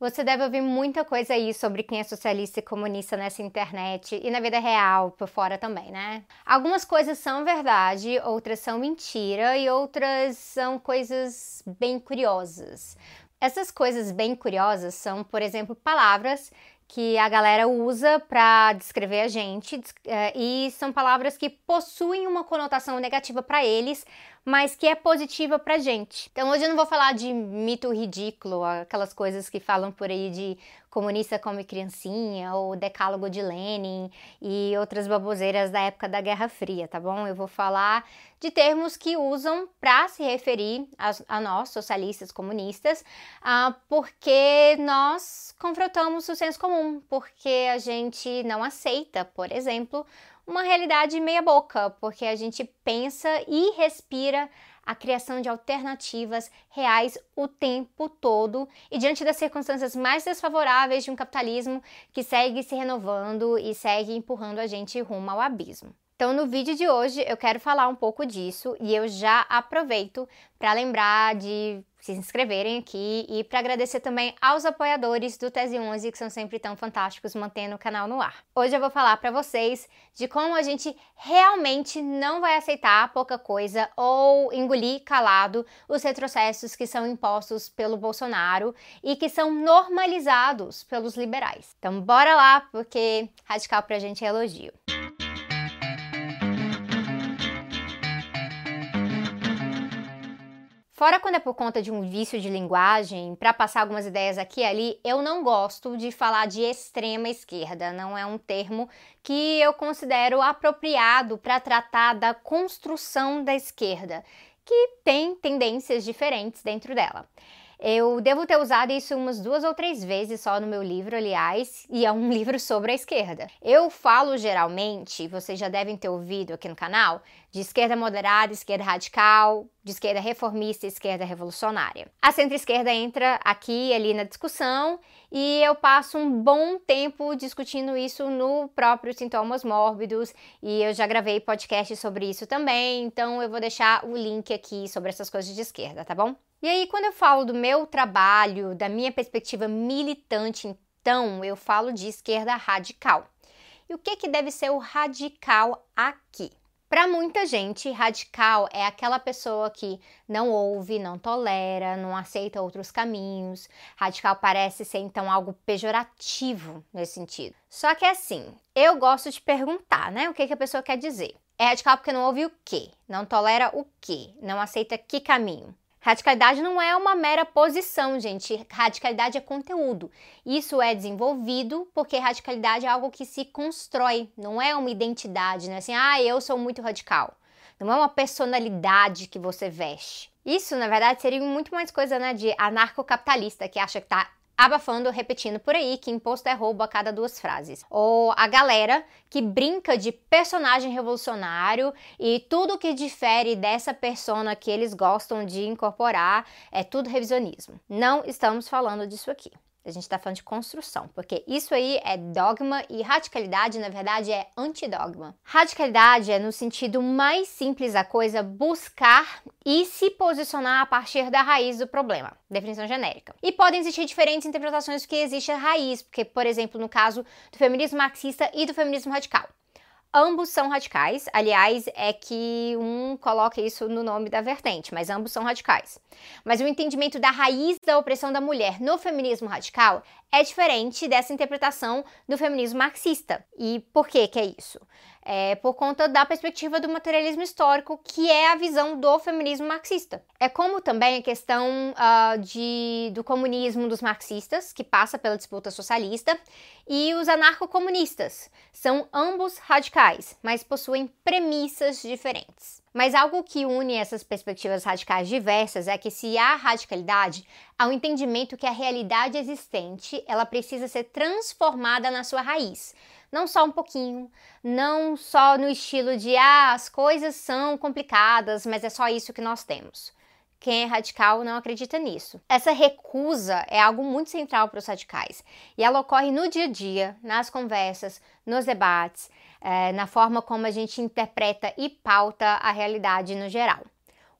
Você deve ouvir muita coisa aí sobre quem é socialista e comunista nessa internet e na vida real, por fora também, né? Algumas coisas são verdade, outras são mentira e outras são coisas bem curiosas. Essas coisas bem curiosas são, por exemplo, palavras que a galera usa para descrever a gente eh, e são palavras que possuem uma conotação negativa para eles, mas que é positiva pra gente. Então hoje eu não vou falar de mito ridículo, aquelas coisas que falam por aí de comunista come criancinha ou decálogo de Lenin e outras baboseiras da época da Guerra Fria, tá bom? Eu vou falar de termos que usam para se referir a, a, nós, socialistas comunistas, uh, porque nós confrontamos o senso comum, porque a gente não aceita, por exemplo, uma realidade meia-boca, porque a gente pensa e respira a criação de alternativas reais o tempo todo e diante das circunstâncias mais desfavoráveis de um capitalismo que segue se renovando e segue empurrando a gente rumo ao abismo. Então, no vídeo de hoje eu quero falar um pouco disso e eu já aproveito para lembrar de se inscreverem aqui e para agradecer também aos apoiadores do Tese 11 que são sempre tão fantásticos mantendo o canal no ar. Hoje eu vou falar para vocês de como a gente realmente não vai aceitar pouca coisa ou engolir calado os retrocessos que são impostos pelo Bolsonaro e que são normalizados pelos liberais. Então bora lá porque radical pra gente é elogio. Fora quando é por conta de um vício de linguagem, para passar algumas ideias aqui e ali, eu não gosto de falar de extrema esquerda. Não é um termo que eu considero apropriado para tratar da construção da esquerda, que tem tendências diferentes dentro dela. Eu devo ter usado isso umas duas ou três vezes só no meu livro, aliás, e é um livro sobre a esquerda. Eu falo geralmente, vocês já devem ter ouvido aqui no canal, de esquerda moderada, esquerda radical, de esquerda reformista e esquerda revolucionária. A centro-esquerda entra aqui ali na discussão e eu passo um bom tempo discutindo isso no próprio Sintomas Mórbidos e eu já gravei podcast sobre isso também, então eu vou deixar o link aqui sobre essas coisas de esquerda, tá bom? E aí, quando eu falo do meu trabalho, da minha perspectiva militante, então eu falo de esquerda radical. E o que, que deve ser o radical aqui? Para muita gente, radical é aquela pessoa que não ouve, não tolera, não aceita outros caminhos. Radical parece ser então algo pejorativo nesse sentido. Só que é assim, eu gosto de perguntar, né? O que, que a pessoa quer dizer? É radical porque não ouve o quê? Não tolera o quê? Não aceita que caminho? Radicalidade não é uma mera posição, gente. Radicalidade é conteúdo. Isso é desenvolvido porque radicalidade é algo que se constrói, não é uma identidade, né? Assim, ah, eu sou muito radical. Não é uma personalidade que você veste. Isso, na verdade, seria muito mais coisa, né, de anarcocapitalista que acha que tá abafando, repetindo por aí que imposto é roubo a cada duas frases. Ou a galera que brinca de personagem revolucionário e tudo que difere dessa persona que eles gostam de incorporar é tudo revisionismo. Não estamos falando disso aqui. A gente está falando de construção, porque isso aí é dogma e radicalidade, na verdade, é antidogma. Radicalidade é, no sentido mais simples da coisa, buscar e se posicionar a partir da raiz do problema. Definição genérica. E podem existir diferentes interpretações do que existe a raiz, porque, por exemplo, no caso do feminismo marxista e do feminismo radical. Ambos são radicais, aliás, é que um coloca isso no nome da vertente, mas ambos são radicais. Mas o entendimento da raiz da opressão da mulher no feminismo radical é diferente dessa interpretação do feminismo marxista. E por que que é isso? É, por conta da perspectiva do materialismo histórico, que é a visão do feminismo marxista. É como também a questão uh, de, do comunismo dos marxistas, que passa pela disputa socialista, e os anarcocomunistas. São ambos radicais, mas possuem premissas diferentes. Mas algo que une essas perspectivas radicais diversas é que se há radicalidade, há o um entendimento que a realidade existente, ela precisa ser transformada na sua raiz não só um pouquinho, não só no estilo de ah, as coisas são complicadas, mas é só isso que nós temos. Quem é radical não acredita nisso. Essa recusa é algo muito central para os radicais e ela ocorre no dia a dia, nas conversas, nos debates, é, na forma como a gente interpreta e pauta a realidade no geral.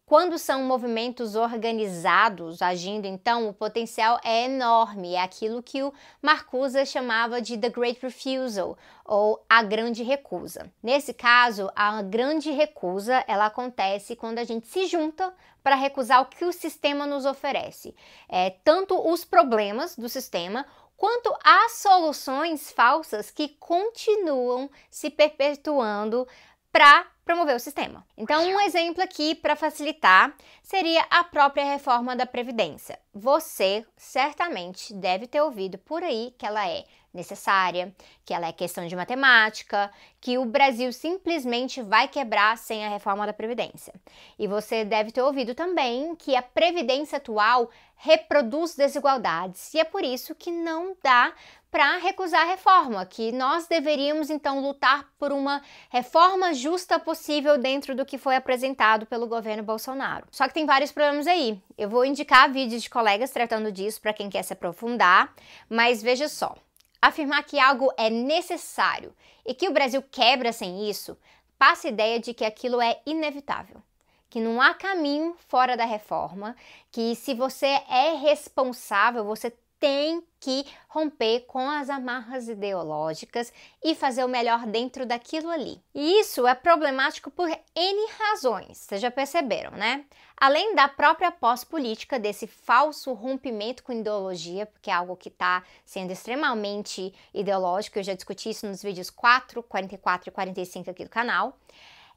Quando são movimentos organizados agindo, então, o potencial é enorme. É aquilo que o Marcuse chamava de The Great Refusal, ou a grande recusa. Nesse caso, a grande recusa, ela acontece quando a gente se junta para recusar o que o sistema nos oferece. É, tanto os problemas do sistema, quanto as soluções falsas que continuam se perpetuando para promover o sistema. Então, um exemplo aqui para facilitar seria a própria reforma da Previdência. Você certamente deve ter ouvido por aí que ela é necessária, que ela é questão de matemática, que o Brasil simplesmente vai quebrar sem a reforma da Previdência. E você deve ter ouvido também que a Previdência atual reproduz desigualdades e é por isso que não dá para recusar a reforma, que nós deveríamos então lutar por uma reforma justa possível dentro do que foi apresentado pelo governo Bolsonaro. Só que tem vários problemas aí. Eu vou indicar vídeos de colegas tratando disso para quem quer se aprofundar, mas veja só. Afirmar que algo é necessário e que o Brasil quebra sem isso passa a ideia de que aquilo é inevitável, que não há caminho fora da reforma, que se você é responsável, você tem que romper com as amarras ideológicas e fazer o melhor dentro daquilo ali. E isso é problemático por N razões, vocês já perceberam, né? Além da própria pós-política, desse falso rompimento com ideologia, porque é algo que está sendo extremamente ideológico, eu já discuti isso nos vídeos 4, 44 e 45 aqui do canal.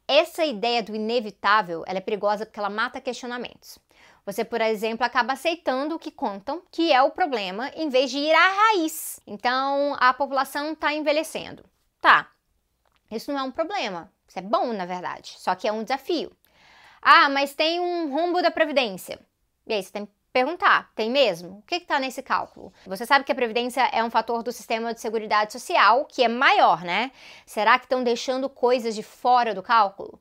Essa ideia do inevitável ela é perigosa porque ela mata questionamentos. Você, por exemplo, acaba aceitando o que contam, que é o problema, em vez de ir à raiz. Então, a população está envelhecendo. Tá, isso não é um problema. Isso é bom, na verdade. Só que é um desafio. Ah, mas tem um rombo da Previdência. E aí você tem que perguntar: tem mesmo? O que está nesse cálculo? Você sabe que a Previdência é um fator do sistema de seguridade social que é maior, né? Será que estão deixando coisas de fora do cálculo?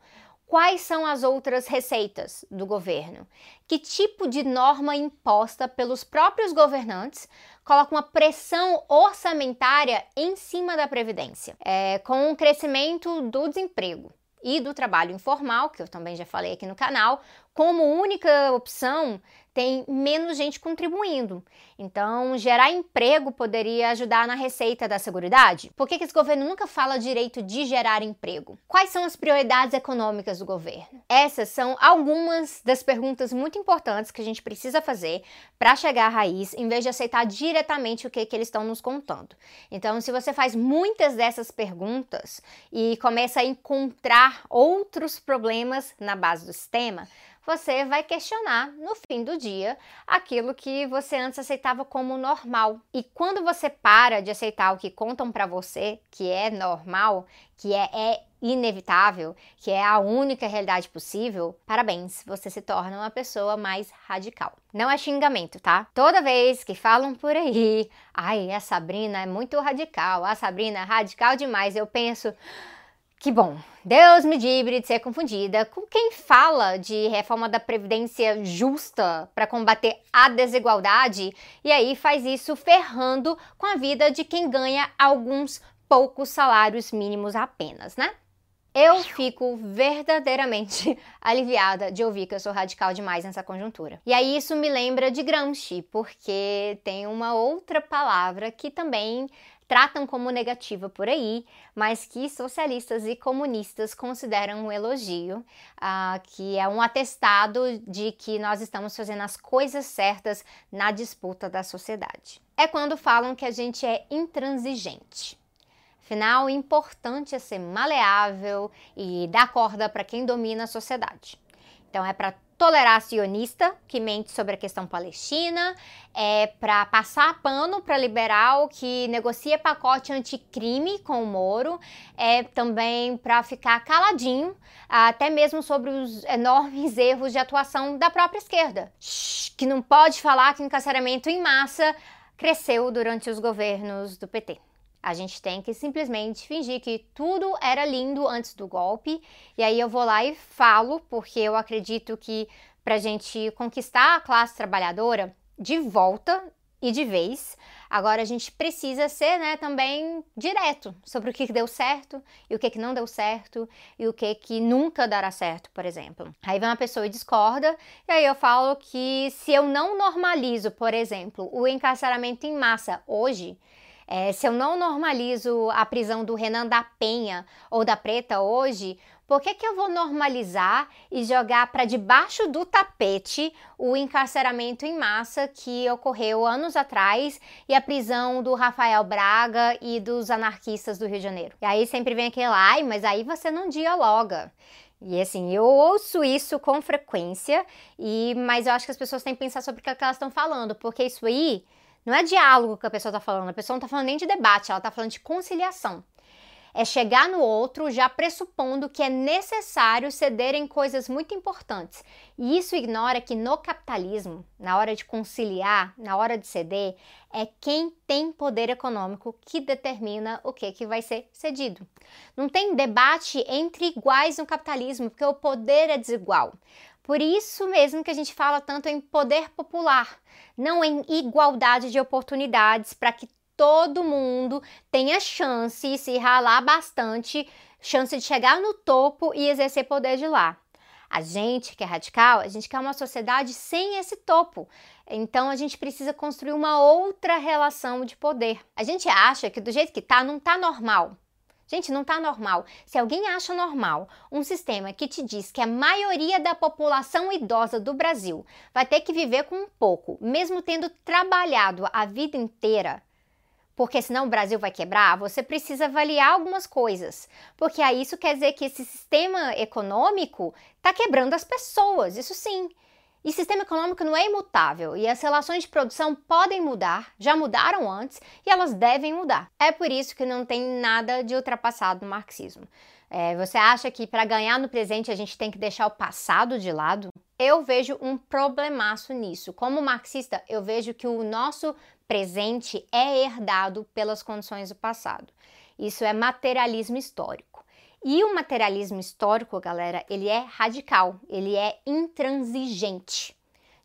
Quais são as outras receitas do governo? Que tipo de norma imposta pelos próprios governantes coloca uma pressão orçamentária em cima da Previdência, é, com o crescimento do desemprego e do trabalho informal, que eu também já falei aqui no canal, como única opção tem menos gente contribuindo. Então, gerar emprego poderia ajudar na receita da Seguridade? Por que, que esse governo nunca fala direito de gerar emprego? Quais são as prioridades econômicas do governo? Essas são algumas das perguntas muito importantes que a gente precisa fazer para chegar à raiz, em vez de aceitar diretamente o que, que eles estão nos contando. Então, se você faz muitas dessas perguntas e começa a encontrar outros problemas na base do sistema, você vai questionar no fim do dia aquilo que você antes aceitava como normal. E quando você para de aceitar o que contam para você, que é normal, que é, é inevitável, que é a única realidade possível, parabéns, você se torna uma pessoa mais radical. Não é xingamento, tá? Toda vez que falam por aí, ai, a Sabrina é muito radical, a Sabrina é radical demais, eu penso, que bom, Deus me livre de ser confundida com quem fala de reforma da Previdência justa para combater a desigualdade e aí faz isso ferrando com a vida de quem ganha alguns poucos salários mínimos apenas, né? Eu fico verdadeiramente aliviada de ouvir que eu sou radical demais nessa conjuntura. E aí isso me lembra de Gramsci, porque tem uma outra palavra que também tratam como negativa por aí, mas que socialistas e comunistas consideram um elogio, uh, que é um atestado de que nós estamos fazendo as coisas certas na disputa da sociedade. É quando falam que a gente é intransigente. Afinal, o importante é ser maleável e dar corda para quem domina a sociedade. Então, é para tolerar sionista, que mente sobre a questão palestina, é para passar pano para liberal que negocia pacote anticrime com o Moro, é também para ficar caladinho, até mesmo sobre os enormes erros de atuação da própria esquerda, que não pode falar que encarceramento em massa cresceu durante os governos do PT. A gente tem que simplesmente fingir que tudo era lindo antes do golpe. E aí eu vou lá e falo, porque eu acredito que para a gente conquistar a classe trabalhadora de volta e de vez, Agora a gente precisa ser, né, também direto sobre o que deu certo e o que, não deu certo e o que, que nunca dará certo, por exemplo. Aí vem uma pessoa e discorda, e aí eu falo que se eu não normalizo, por exemplo, o encarceramento em massa hoje, é, se eu não normalizo a prisão do Renan da Penha ou da Preta hoje, por que, que eu vou normalizar e jogar para debaixo do tapete o encarceramento em massa que ocorreu anos atrás e a prisão do Rafael Braga e dos anarquistas do Rio de Janeiro? E aí sempre vem aquele, ai, mas aí você não dialoga. E assim, eu ouço isso com frequência, e mas eu acho que as pessoas têm que pensar sobre o que elas estão falando, porque isso aí não é diálogo que a pessoa está falando, a pessoa não está falando nem de debate, ela está falando de conciliação. É chegar no outro já pressupondo que é necessário ceder em coisas muito importantes. E isso ignora que no capitalismo, na hora de conciliar, na hora de ceder, é quem tem poder econômico que determina o que, que vai ser cedido. Não tem debate entre iguais no capitalismo, porque o poder é desigual. Por isso mesmo que a gente fala tanto em poder popular, não em igualdade de oportunidades para que todo mundo tenha chance, se ralar bastante, chance de chegar no topo e exercer poder de lá. A gente que é radical, a gente quer uma sociedade sem esse topo. Então a gente precisa construir uma outra relação de poder. A gente acha que do jeito que tá, não tá normal. Gente, não está normal. Se alguém acha normal um sistema que te diz que a maioria da população idosa do Brasil vai ter que viver com um pouco, mesmo tendo trabalhado a vida inteira, porque senão o Brasil vai quebrar, você precisa avaliar algumas coisas. Porque aí isso quer dizer que esse sistema econômico está quebrando as pessoas, isso sim. E sistema econômico não é imutável e as relações de produção podem mudar, já mudaram antes e elas devem mudar. É por isso que não tem nada de ultrapassado no marxismo. É, você acha que para ganhar no presente a gente tem que deixar o passado de lado? Eu vejo um problemaço nisso. Como marxista, eu vejo que o nosso presente é herdado pelas condições do passado. Isso é materialismo histórico. E o materialismo histórico, galera, ele é radical, ele é intransigente.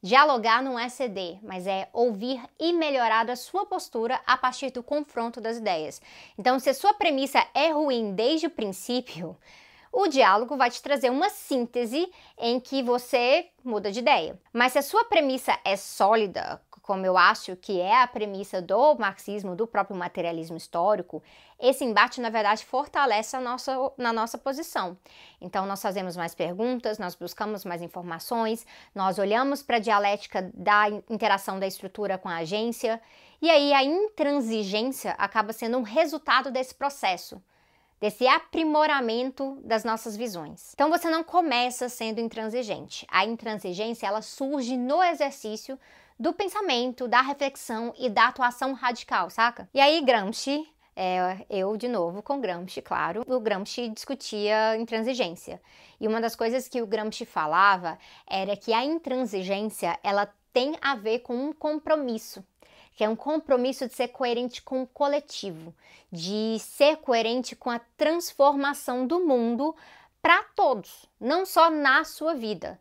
Dialogar não é ceder, mas é ouvir e melhorar a sua postura a partir do confronto das ideias. Então, se a sua premissa é ruim desde o princípio, o diálogo vai te trazer uma síntese em que você muda de ideia. Mas se a sua premissa é sólida, como eu acho que é a premissa do marxismo, do próprio materialismo histórico, esse embate, na verdade, fortalece a nossa, na nossa posição. Então, nós fazemos mais perguntas, nós buscamos mais informações, nós olhamos para a dialética da interação da estrutura com a agência, e aí a intransigência acaba sendo um resultado desse processo desse aprimoramento das nossas visões. Então você não começa sendo intransigente. A intransigência ela surge no exercício do pensamento, da reflexão e da atuação radical, saca? E aí Gramsci, é, eu de novo com Gramsci, claro, o Gramsci discutia intransigência. E uma das coisas que o Gramsci falava era que a intransigência, ela tem a ver com um compromisso que é um compromisso de ser coerente com o coletivo, de ser coerente com a transformação do mundo para todos, não só na sua vida.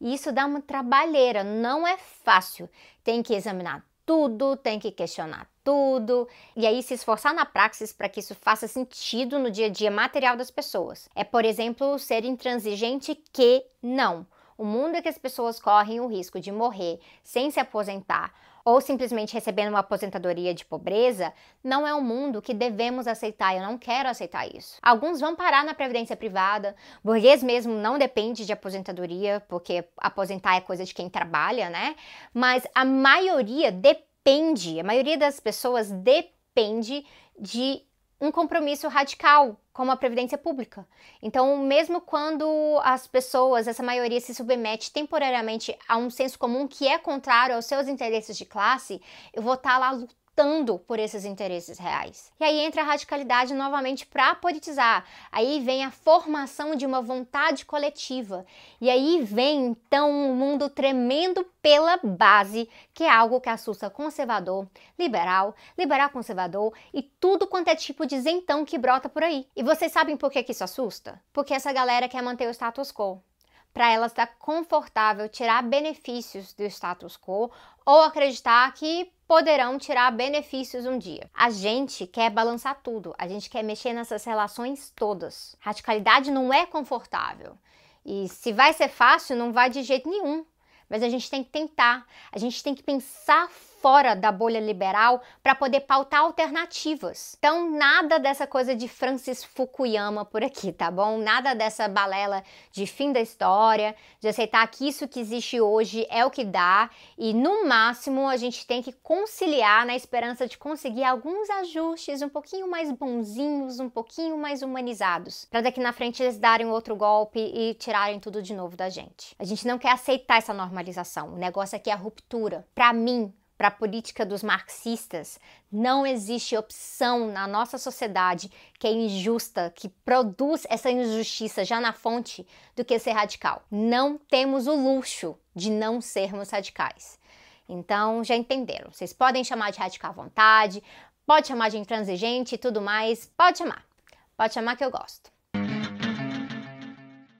E isso dá uma trabalheira, não é fácil. Tem que examinar tudo, tem que questionar tudo e aí se esforçar na praxis para que isso faça sentido no dia a dia material das pessoas. É, por exemplo, ser intransigente que não. O mundo é que as pessoas correm o risco de morrer sem se aposentar ou simplesmente recebendo uma aposentadoria de pobreza, não é um mundo que devemos aceitar. Eu não quero aceitar isso. Alguns vão parar na previdência privada, burguês mesmo não depende de aposentadoria, porque aposentar é coisa de quem trabalha, né? Mas a maioria depende, a maioria das pessoas depende de um compromisso radical como a previdência pública. Então, mesmo quando as pessoas, essa maioria se submete temporariamente a um senso comum que é contrário aos seus interesses de classe, eu vou estar tá lá lutando por esses interesses reais. E aí entra a radicalidade novamente para politizar. Aí vem a formação de uma vontade coletiva. E aí vem então um mundo tremendo pela base, que é algo que assusta conservador, liberal, liberal conservador e tudo quanto é tipo de zentão que brota por aí. E vocês sabem por que, que isso assusta? Porque essa galera quer manter o status quo para ela estar confortável tirar benefícios do status quo ou acreditar que poderão tirar benefícios um dia. A gente quer balançar tudo, a gente quer mexer nessas relações todas. Radicalidade não é confortável. E se vai ser fácil, não vai de jeito nenhum. Mas a gente tem que tentar, a gente tem que pensar fora da bolha liberal para poder pautar alternativas. Então, nada dessa coisa de Francis Fukuyama por aqui, tá bom? Nada dessa balela de fim da história, de aceitar que isso que existe hoje é o que dá e no máximo a gente tem que conciliar na esperança de conseguir alguns ajustes um pouquinho mais bonzinhos, um pouquinho mais humanizados, para daqui na frente eles darem outro golpe e tirarem tudo de novo da gente. A gente não quer aceitar essa normalização. O negócio aqui é a ruptura. Para mim, para a política dos marxistas, não existe opção na nossa sociedade que é injusta, que produz essa injustiça já na fonte, do que ser radical. Não temos o luxo de não sermos radicais. Então, já entenderam. Vocês podem chamar de radical à vontade, pode chamar de intransigente e tudo mais, pode chamar. Pode chamar que eu gosto.